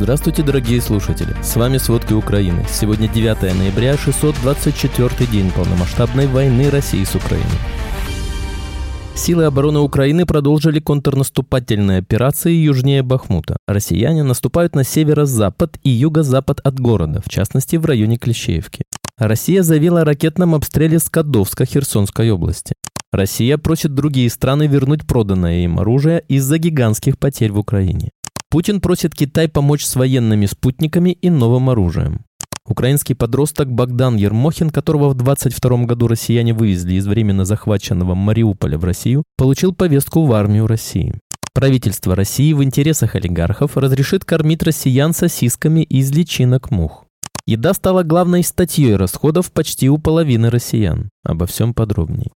Здравствуйте, дорогие слушатели! С вами «Сводки Украины». Сегодня 9 ноября, 624 день полномасштабной войны России с Украиной. Силы обороны Украины продолжили контрнаступательные операции южнее Бахмута. Россияне наступают на северо-запад и юго-запад от города, в частности в районе Клещеевки. Россия заявила о ракетном обстреле Скадовска Херсонской области. Россия просит другие страны вернуть проданное им оружие из-за гигантских потерь в Украине. Путин просит Китай помочь с военными спутниками и новым оружием. Украинский подросток Богдан Ермохин, которого в 22 году россияне вывезли из временно захваченного Мариуполя в Россию, получил повестку в армию России. Правительство России в интересах олигархов разрешит кормить россиян сосисками из личинок мух. Еда стала главной статьей расходов почти у половины россиян. Обо всем подробнее.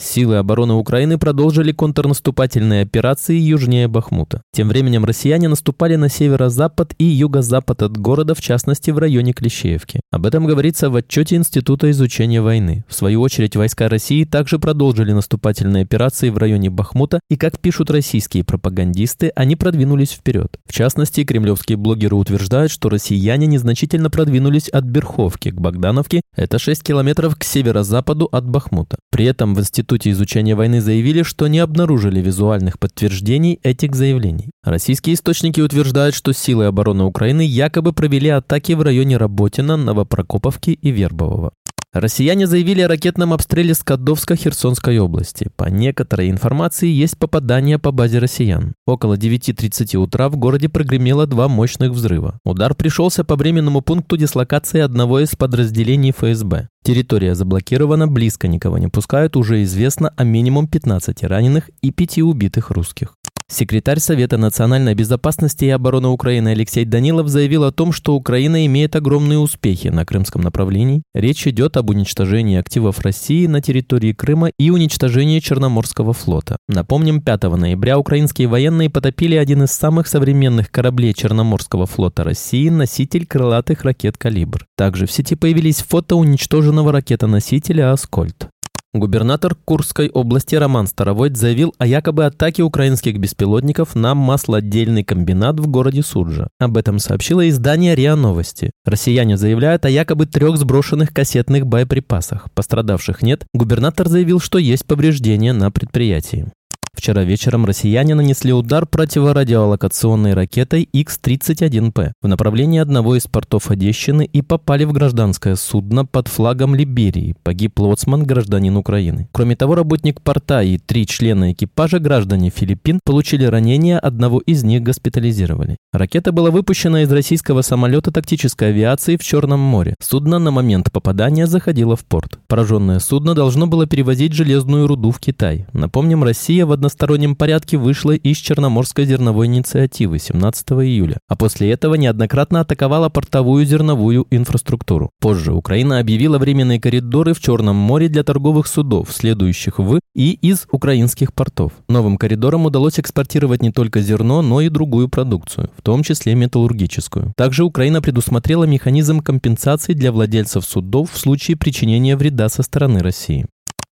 Силы обороны Украины продолжили контрнаступательные операции южнее Бахмута. Тем временем россияне наступали на северо-запад и юго-запад от города, в частности в районе Клещеевки. Об этом говорится в отчете Института изучения войны. В свою очередь, войска России также продолжили наступательные операции в районе Бахмута, и, как пишут российские пропагандисты, они продвинулись вперед. В частности, кремлевские блогеры утверждают, что россияне незначительно продвинулись от Берховки к Богдановке, это 6 километров к северо-западу от Бахмута. При этом в Институте Институте изучения войны заявили, что не обнаружили визуальных подтверждений этих заявлений. Российские источники утверждают, что силы обороны Украины якобы провели атаки в районе Работина, Новопрокоповки и Вербового. Россияне заявили о ракетном обстреле Скадовска Херсонской области. По некоторой информации есть попадание по базе россиян. Около 9.30 утра в городе прогремело два мощных взрыва. Удар пришелся по временному пункту дислокации одного из подразделений ФСБ. Территория заблокирована, близко никого не пускают, уже известно о минимум 15 раненых и 5 убитых русских. Секретарь Совета национальной безопасности и обороны Украины Алексей Данилов заявил о том, что Украина имеет огромные успехи на крымском направлении. Речь идет об уничтожении активов России на территории Крыма и уничтожении Черноморского флота. Напомним, 5 ноября украинские военные потопили один из самых современных кораблей Черноморского флота России, носитель крылатых ракет «Калибр». Также в сети появились фото уничтоженного ракетоносителя «Аскольд». Губернатор Курской области Роман Старовойт заявил о якобы атаке украинских беспилотников на маслоотдельный комбинат в городе Суджа. Об этом сообщило издание РИА Новости. Россияне заявляют о якобы трех сброшенных кассетных боеприпасах. Пострадавших нет. Губернатор заявил, что есть повреждения на предприятии. Вчера вечером россияне нанесли удар противорадиолокационной ракетой X-31П в направлении одного из портов Одещины и попали в гражданское судно под флагом Либерии. Погиб лоцман, гражданин Украины. Кроме того, работник порта и три члена экипажа, граждане Филиппин, получили ранения, одного из них госпитализировали. Ракета была выпущена из российского самолета тактической авиации в Черном море. Судно на момент попадания заходило в порт. Пораженное судно должно было перевозить железную руду в Китай. Напомним, Россия в одностороннем порядке вышла из Черноморской зерновой инициативы 17 июля, а после этого неоднократно атаковала портовую зерновую инфраструктуру. Позже Украина объявила временные коридоры в Черном море для торговых судов, следующих в и из украинских портов. Новым коридорам удалось экспортировать не только зерно, но и другую продукцию, в том числе металлургическую. Также Украина предусмотрела механизм компенсации для владельцев судов в случае причинения вреда со стороны России.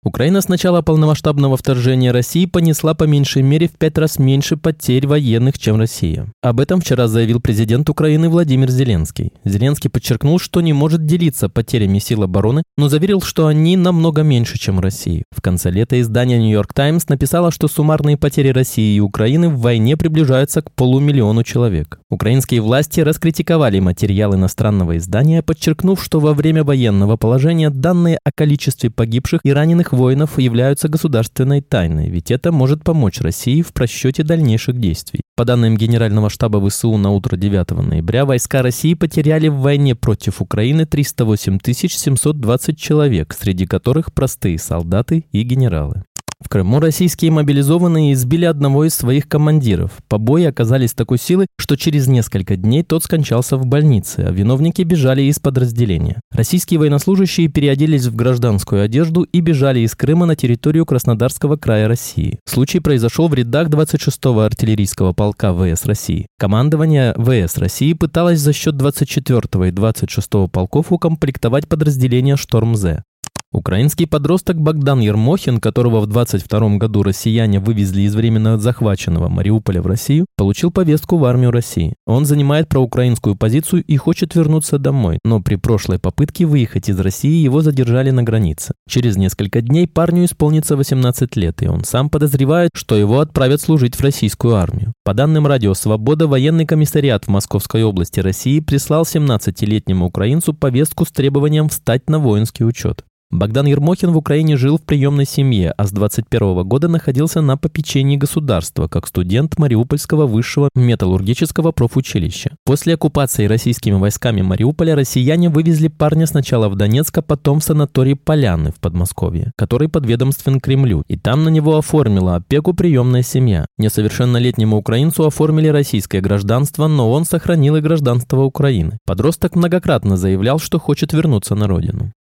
Украина с начала полномасштабного вторжения России понесла по меньшей мере в пять раз меньше потерь военных, чем Россия. Об этом вчера заявил президент Украины Владимир Зеленский. Зеленский подчеркнул, что не может делиться потерями сил обороны, но заверил, что они намного меньше, чем России. В конце лета издание New York Times написало, что суммарные потери России и Украины в войне приближаются к полумиллиону человек. Украинские власти раскритиковали материал иностранного издания, подчеркнув, что во время военного положения данные о количестве погибших и раненых воинов являются государственной тайной, ведь это может помочь России в просчете дальнейших действий. По данным Генерального штаба ВСУ на утро 9 ноября, войска России потеряли в войне против Украины 308 720 человек, среди которых простые солдаты и генералы. В Крыму российские мобилизованные избили одного из своих командиров. Побои оказались такой силы, что через несколько дней тот скончался в больнице, а виновники бежали из подразделения. Российские военнослужащие переоделись в гражданскую одежду и бежали из Крыма на территорию Краснодарского края России. Случай произошел в рядах 26-го артиллерийского полка ВС России. Командование ВС России пыталось за счет 24-го и 26-го полков укомплектовать подразделение «Шторм-З». Украинский подросток Богдан Ермохин, которого в 22 году россияне вывезли из временно захваченного Мариуполя в Россию, получил повестку в армию России. Он занимает проукраинскую позицию и хочет вернуться домой, но при прошлой попытке выехать из России его задержали на границе. Через несколько дней парню исполнится 18 лет, и он сам подозревает, что его отправят служить в российскую армию. По данным Радио Свобода, военный комиссариат в Московской области России прислал 17-летнему украинцу повестку с требованием встать на воинский учет. Богдан Ермохин в Украине жил в приемной семье, а с 21 года находился на попечении государства, как студент Мариупольского высшего металлургического профучилища. После оккупации российскими войсками Мариуполя россияне вывезли парня сначала в Донецк, а потом в санаторий Поляны в Подмосковье, который подведомствен Кремлю, и там на него оформила опеку приемная семья. Несовершеннолетнему украинцу оформили российское гражданство, но он сохранил и гражданство Украины. Подросток многократно заявлял, что хочет вернуться на родину.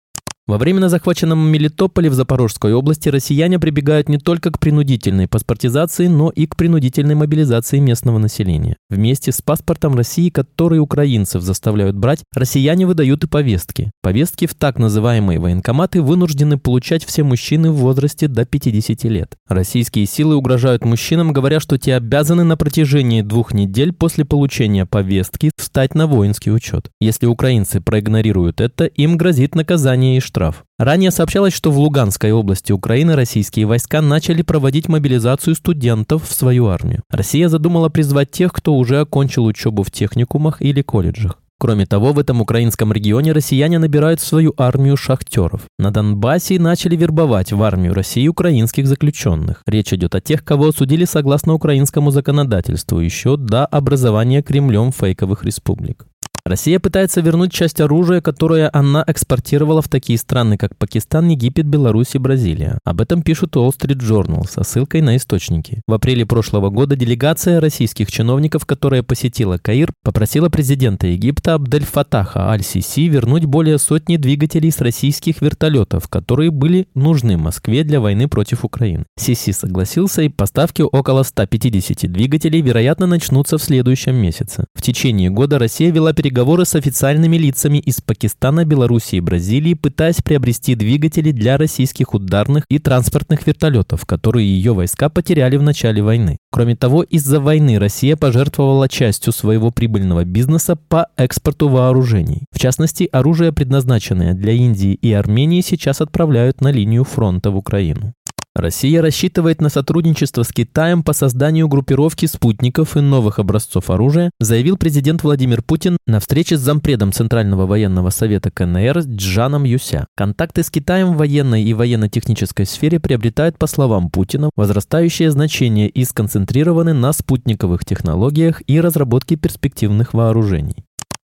Во временно захваченном Мелитополе в Запорожской области россияне прибегают не только к принудительной паспортизации, но и к принудительной мобилизации местного населения. Вместе с паспортом России, который украинцев заставляют брать, россияне выдают и повестки. Повестки в так называемые военкоматы вынуждены получать все мужчины в возрасте до 50 лет. Российские силы угрожают мужчинам, говоря, что те обязаны на протяжении двух недель после получения повестки встать на воинский учет. Если украинцы проигнорируют это, им грозит наказание и штраф штраф. Ранее сообщалось, что в Луганской области Украины российские войска начали проводить мобилизацию студентов в свою армию. Россия задумала призвать тех, кто уже окончил учебу в техникумах или колледжах. Кроме того, в этом украинском регионе россияне набирают в свою армию шахтеров. На Донбассе начали вербовать в армию России украинских заключенных. Речь идет о тех, кого осудили согласно украинскому законодательству еще до образования Кремлем фейковых республик. Россия пытается вернуть часть оружия, которое она экспортировала в такие страны, как Пакистан, Египет, Беларусь и Бразилия. Об этом пишут Wall Street Journal со ссылкой на источники. В апреле прошлого года делегация российских чиновников, которая посетила Каир, попросила президента Египта Абдель Фатаха Аль-Сиси вернуть более сотни двигателей с российских вертолетов, которые были нужны Москве для войны против Украины. Сиси согласился, и поставки около 150 двигателей, вероятно, начнутся в следующем месяце. В течение года Россия вела переговоры переговоры с официальными лицами из Пакистана, Белоруссии и Бразилии, пытаясь приобрести двигатели для российских ударных и транспортных вертолетов, которые ее войска потеряли в начале войны. Кроме того, из-за войны Россия пожертвовала частью своего прибыльного бизнеса по экспорту вооружений. В частности, оружие, предназначенное для Индии и Армении, сейчас отправляют на линию фронта в Украину. Россия рассчитывает на сотрудничество с Китаем по созданию группировки спутников и новых образцов оружия, заявил президент Владимир Путин на встрече с зампредом Центрального военного совета КНР Джаном Юся. Контакты с Китаем в военной и военно-технической сфере приобретают, по словам Путина, возрастающее значение и сконцентрированы на спутниковых технологиях и разработке перспективных вооружений.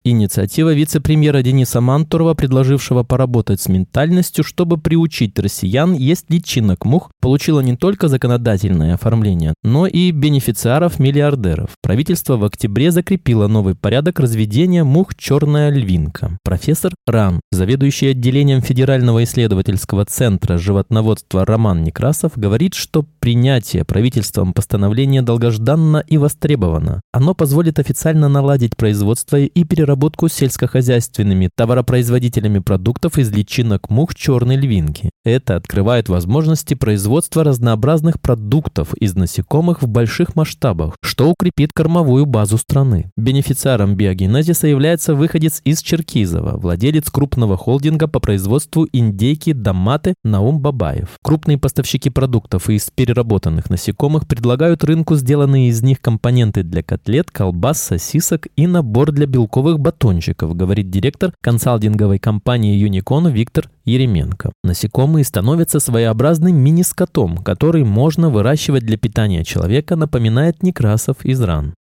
Инициатива вице-премьера Дениса Мантурова, предложившего поработать с ментальностью, чтобы приучить россиян есть личинок мух, получила не только законодательное оформление, но и бенефициаров-миллиардеров. Правительство в октябре закрепило новый порядок разведения мух «Черная львинка». Профессор Ран, заведующий отделением Федерального исследовательского центра животноводства Роман Некрасов, говорит, что принятие правительством постановления долгожданно и востребовано. Оно позволит официально наладить производство и переработку переработку сельскохозяйственными товаропроизводителями продуктов из личинок мух черной львинки. Это открывает возможности производства разнообразных продуктов из насекомых в больших масштабах, что укрепит кормовую базу страны. Бенефициаром биогенезиса является выходец из Черкизова, владелец крупного холдинга по производству индейки Даматы Наум Бабаев. Крупные поставщики продуктов из переработанных насекомых предлагают рынку сделанные из них компоненты для котлет, колбас, сосисок и набор для белковых батончиков, говорит директор консалтинговой компании Юникон Виктор Еременко. Насекомые становятся своеобразным мини-скотом, который можно выращивать для питания человека, напоминает Некрасов из ран.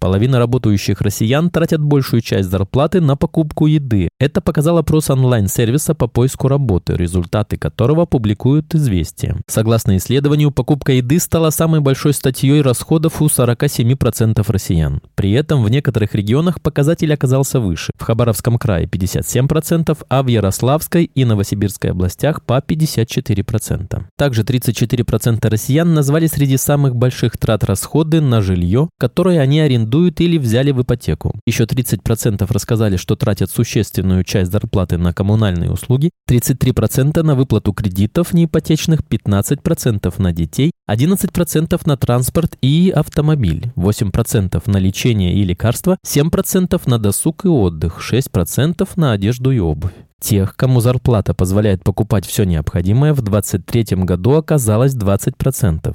Половина работающих россиян тратят большую часть зарплаты на покупку еды. Это показал опрос онлайн-сервиса по поиску работы, результаты которого публикуют «Известия». Согласно исследованию, покупка еды стала самой большой статьей расходов у 47% россиян. При этом в некоторых регионах показатель оказался выше. В Хабаровском крае 57%, а в Ярославской и Новосибирской областях по 54%. Также 34% россиян назвали среди самых больших трат расходы на жилье, которые они арендуют арендуют или взяли в ипотеку. Еще 30% рассказали, что тратят существенную часть зарплаты на коммунальные услуги, 33% на выплату кредитов неипотечных, 15% на детей, 11% на транспорт и автомобиль, 8% на лечение и лекарства, 7% на досуг и отдых, 6% на одежду и обувь. Тех, кому зарплата позволяет покупать все необходимое, в 2023 году оказалось 20%